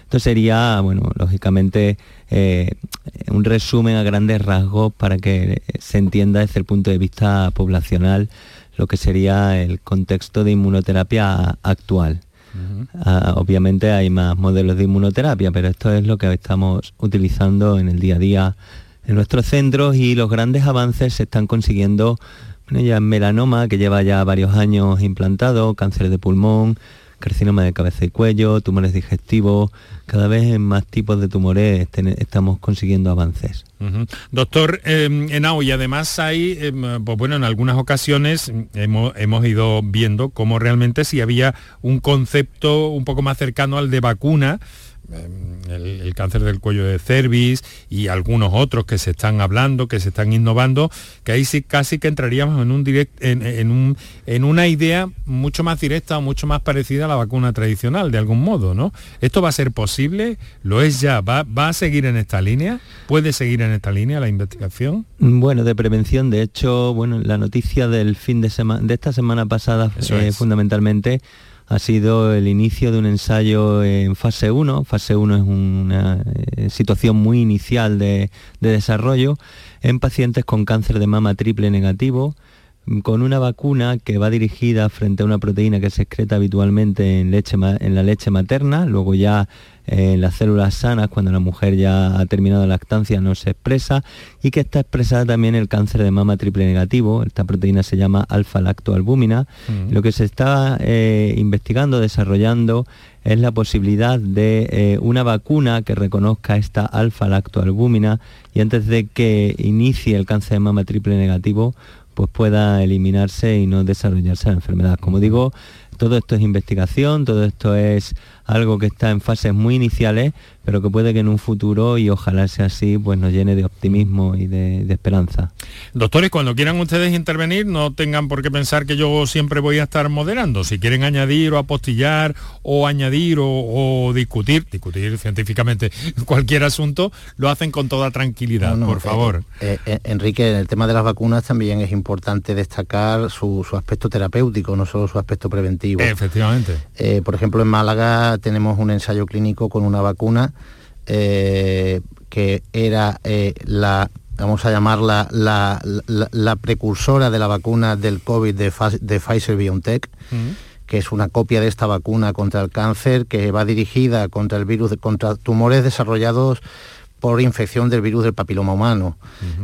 Esto sería, bueno, lógicamente eh, un resumen a grandes rasgos para que se entienda desde el punto de vista poblacional lo que sería el contexto de inmunoterapia actual. Ah, obviamente hay más modelos de inmunoterapia, pero esto es lo que estamos utilizando en el día a día en nuestros centros y los grandes avances se están consiguiendo ya en melanoma, que lleva ya varios años implantado, cáncer de pulmón, carcinoma de cabeza y cuello, tumores digestivos, cada vez en más tipos de tumores estamos consiguiendo avances. Doctor eh, y además hay, em, pues bueno, en algunas ocasiones hemos, hemos, ido viendo cómo realmente si había un concepto un poco más cercano al de vacuna, Em, el, cáncer del cuello de cervix y algunos otros que se están hablando, que se están innovando, que ahí sí casi que entraríamos en, un direct, en, un, en una idea mucho más directa o mucho más parecida a la vacuna tradicional, de algún modo, ¿no? ¿Esto va a ser posible? ¿Lo es ya? ¿Va, va a seguir en esta línea? ¿Puede seguir en esta línea la investigación? Bueno, de prevención, de hecho, bueno, la noticia del fin de semana, de esta semana pasada, eh, fundamentalmente, ha sido el inicio de un ensayo en fase 1. Fase 1 es una eh, situación muy inicial de, desarrollo en pacientes con cáncer de mama triple negativo, con una vacuna que va dirigida frente a una proteína que se excreta habitualmente en, leche, en la leche materna, luego ya en las células sanas, cuando la mujer ya ha terminado la lactancia, no se expresa, y que está expresada también el cáncer de mama triple negativo. Esta proteína se llama alfa-lactoalbúmina. Mm. Lo que se está eh, investigando, desarrollando, es la posibilidad de eh, una vacuna que reconozca esta alfa-lactoalbúmina y antes de que inicie el cáncer de mama triple negativo, pues pueda eliminarse y no desarrollarse la enfermedad. Como digo, todo esto es investigación, todo esto es algo que está en fases muy iniciales, pero que puede que en un futuro, y ojalá sea así, pues nos llene de optimismo y de, esperanza. Doctores, cuando quieran ustedes intervenir, no tengan por qué pensar que yo siempre voy a estar moderando. Si quieren añadir o apostillar o añadir o, discutir, discutir científicamente cualquier asunto, lo hacen con toda tranquilidad, por favor. Eh, eh, Enrique, en el tema de las vacunas también es importante destacar su, aspecto terapéutico, no solo su aspecto preventivo. Efectivamente. Eh, por ejemplo, en Málaga tenemos un ensayo clínico con una vacuna eh, que era eh, la, vamos a llamarla la, la, precursora de la vacuna del COVID de, Pfizer BioNTech. que es una copia de esta vacuna contra el cáncer que va dirigida contra el virus, contra tumores desarrollados por infección del virus del papiloma humano.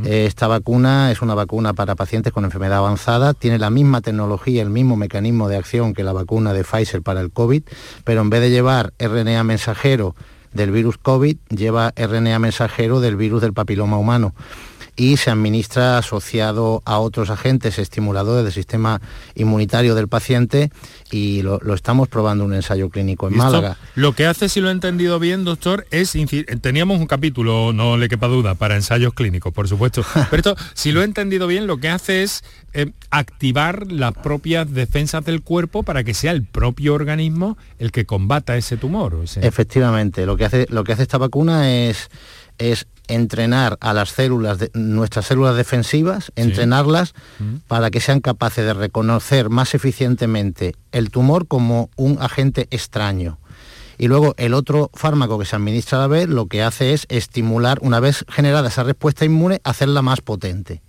Eh, esta vacuna es una vacuna para pacientes con enfermedad avanzada, tiene la misma tecnología, el mismo mecanismo de acción que la vacuna de Pfizer para el COVID, pero en vez de llevar RNA mensajero del virus COVID, lleva RNA mensajero del virus del papiloma humano y se administra asociado a otros agentes estimuladores del sistema inmunitario del paciente y lo, estamos probando en un ensayo clínico en Málaga. Lo que hace, si lo he entendido bien, doctor, es, teníamos un capítulo, no le quepa duda, para ensayos clínicos, por supuesto, pero esto, si lo he entendido bien, lo que hace es eh, activar las propias defensas del cuerpo para que sea el propio organismo el que combata ese tumor. Efectivamente, lo que hace, lo que hace esta vacuna es es entrenar a las células, de, nuestras células defensivas, entrenarlas mm. para que sean capaces de reconocer más eficientemente el tumor como un agente extraño. Y luego el otro fármaco que se administra a la vez lo que hace es estimular, una vez generada esa respuesta inmune, hacerla más potente.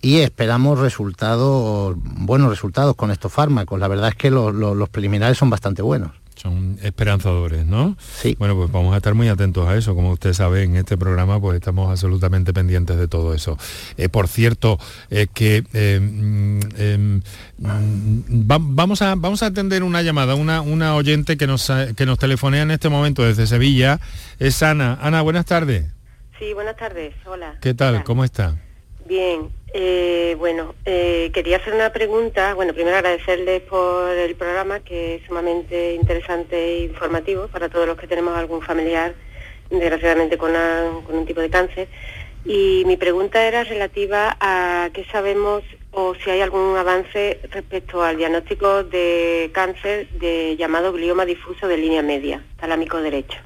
Y esperamos resultados, buenos resultados con estos fármacos. La verdad es que los preliminares son bastante buenos son esperanzadores, ¿no? Sí. Bueno, pues vamos a estar muy atentos a eso. Como usted sabe, en este programa pues estamos absolutamente pendientes de todo eso. Eh, por cierto, es que eh, mm, em, mm, vamos, a, vamos a atender una llamada, una, una oyente que nos, que nos telefonea en este momento desde Sevilla. Es Ana. Ana, buenas tardes. Sí, buenas tardes. Hola. ¿Qué tal? ¿Cómo está? Bien, eh, bueno, eh, quería hacer una pregunta. Bueno, primero agradecerles por el programa, que es sumamente interesante e informativo para todos los que tenemos algún familiar, desgraciadamente con, un tipo de cáncer. Y mi pregunta era relativa a qué sabemos o si hay algún avance respecto al diagnóstico de cáncer de llamado glioma difuso de línea media, talámico derecho,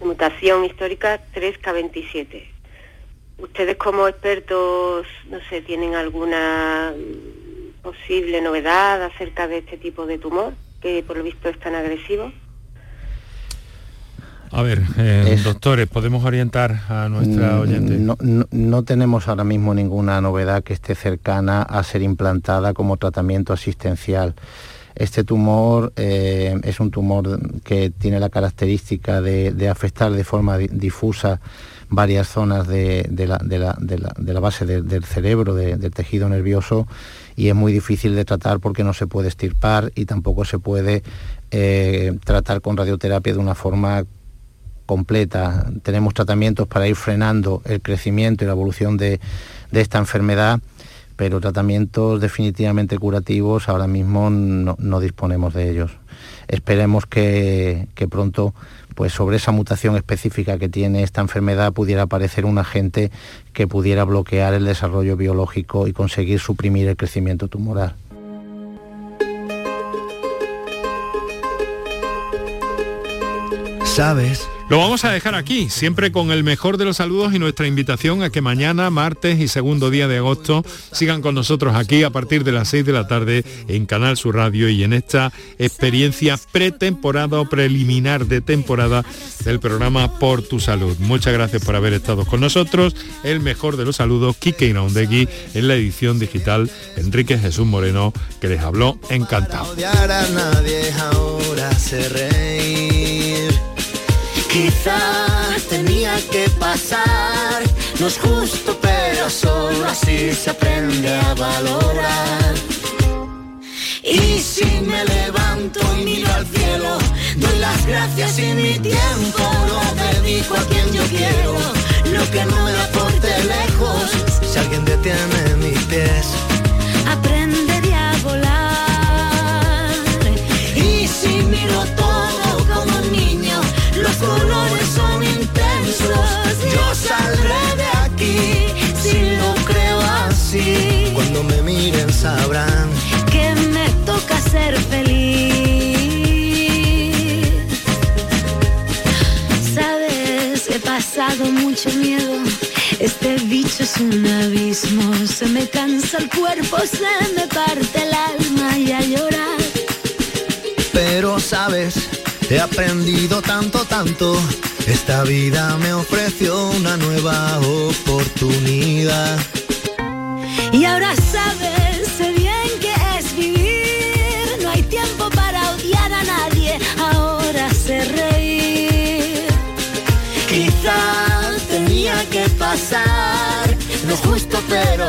mutación histórica 3K27 ustedes como expertos, no sé, ¿tienen alguna posible novedad acerca de este tipo de tumor, que por lo visto es tan agresivo? A ver, eh, doctores, ¿podemos orientar a nuestra mm, oyente? No, tenemos ahora mismo ninguna novedad que esté cercana a ser implantada como tratamiento asistencial. Este tumor eh, es un tumor que tiene la característica de afectar de forma difusa varias zonas de, la, base del cerebro, del tejido nervioso, y es muy difícil de tratar porque no se puede estirpar y tampoco se puede eh, tratar con radioterapia de una forma completa. Tenemos tratamientos para ir frenando el crecimiento y la evolución de, esta enfermedad, pero tratamientos definitivamente curativos ahora mismo no, disponemos de ellos. Esperemos que, que pronto pues sobre esa mutación específica que tiene esta enfermedad pudiera aparecer un agente que pudiera bloquear el desarrollo biológico y conseguir suprimir el crecimiento tumoral. ¿Sabes? Lo vamos a dejar aquí, siempre con el mejor de los saludos y nuestra invitación a que mañana, martes y segundo día de agosto, sigan con nosotros aquí a partir de las 6 de la tarde en Canal Sur Radio y en esta experiencia pretemporada o preliminar de temporada del programa Por tu Salud. Muchas gracias por haber estado con nosotros. El mejor de los saludos, Kike Inaundegui, en la edición digital, Enrique Jesús Moreno, que les habló encantado. Quizás tenía que pasar, no es justo, pero solo así se aprende a valorar. Y si me levanto y miro al cielo, doy las gracias y mi tiempo lo dedico a quien yo quiero. Lo que no me aporte es un abismo, se me cansa el cuerpo, se me parte el alma y a llorar. Pero sabes, He aprendido tanto, tanto. Esta vida me ofreció una nueva oportunidad. Y ahora sabes, sé bien que es vivir. No hay tiempo para odiar a nadie. Ahora sé reír. Quizás tenía que pasar.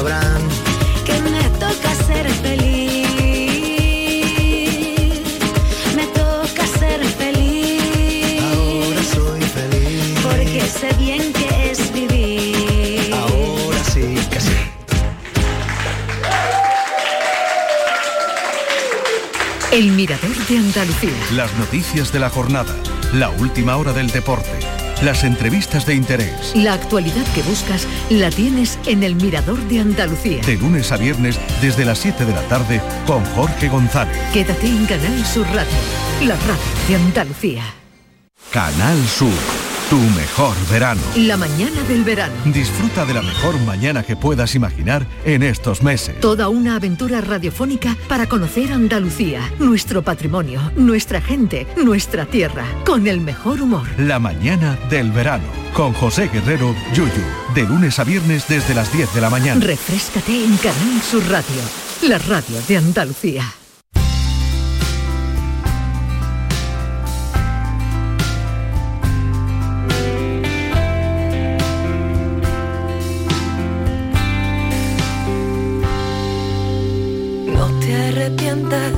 sabrán que me toca ser feliz. Me toca ser feliz. Ahora soy feliz. Porque sé bien que es vivir. Ahora sí que sí. El Mirador de Andalucía. Las noticias de la jornada, la última hora del deporte, las entrevistas de interés. La actualidad que buscas la tienes en El Mirador de Andalucía. De lunes a viernes desde las 7 de la tarde con Jorge González. Quédate en Canal Sur Radio, la radio de Andalucía. Canal Sur, tu mejor verano. La mañana del verano. Disfruta de la mejor mañana que puedas imaginar en estos meses. Toda una aventura radiofónica para conocer Andalucía, nuestro patrimonio, nuestra gente, nuestra tierra, con el mejor humor. La mañana del verano con José Guerrero Yuyu. De lunes a viernes desde las 10 de la mañana. Refrescate en Canal Sur Radio, la radio de Andalucía.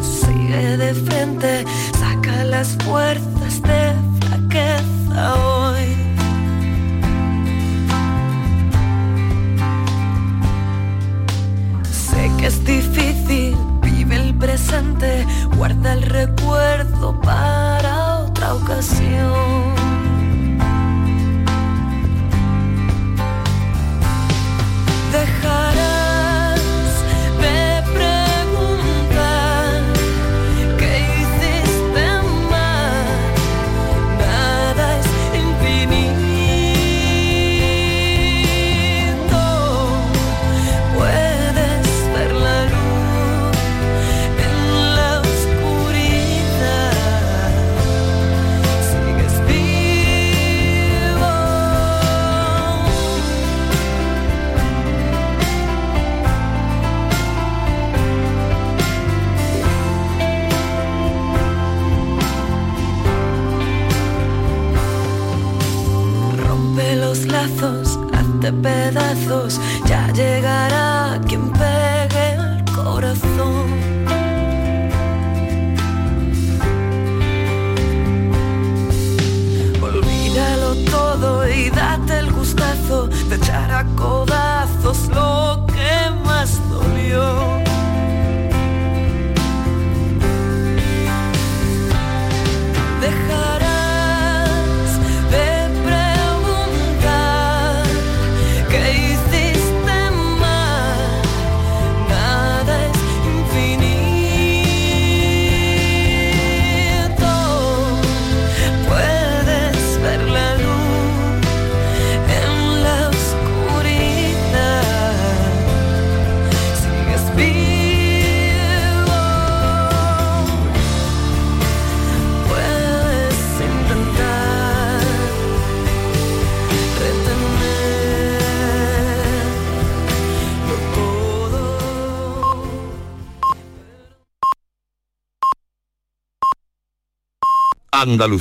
Sigue de frente, saca las fuerzas de flaqueza hoy. Sé que es difícil, vive el presente, guarda el recuerdo para otra ocasión. Andalucía.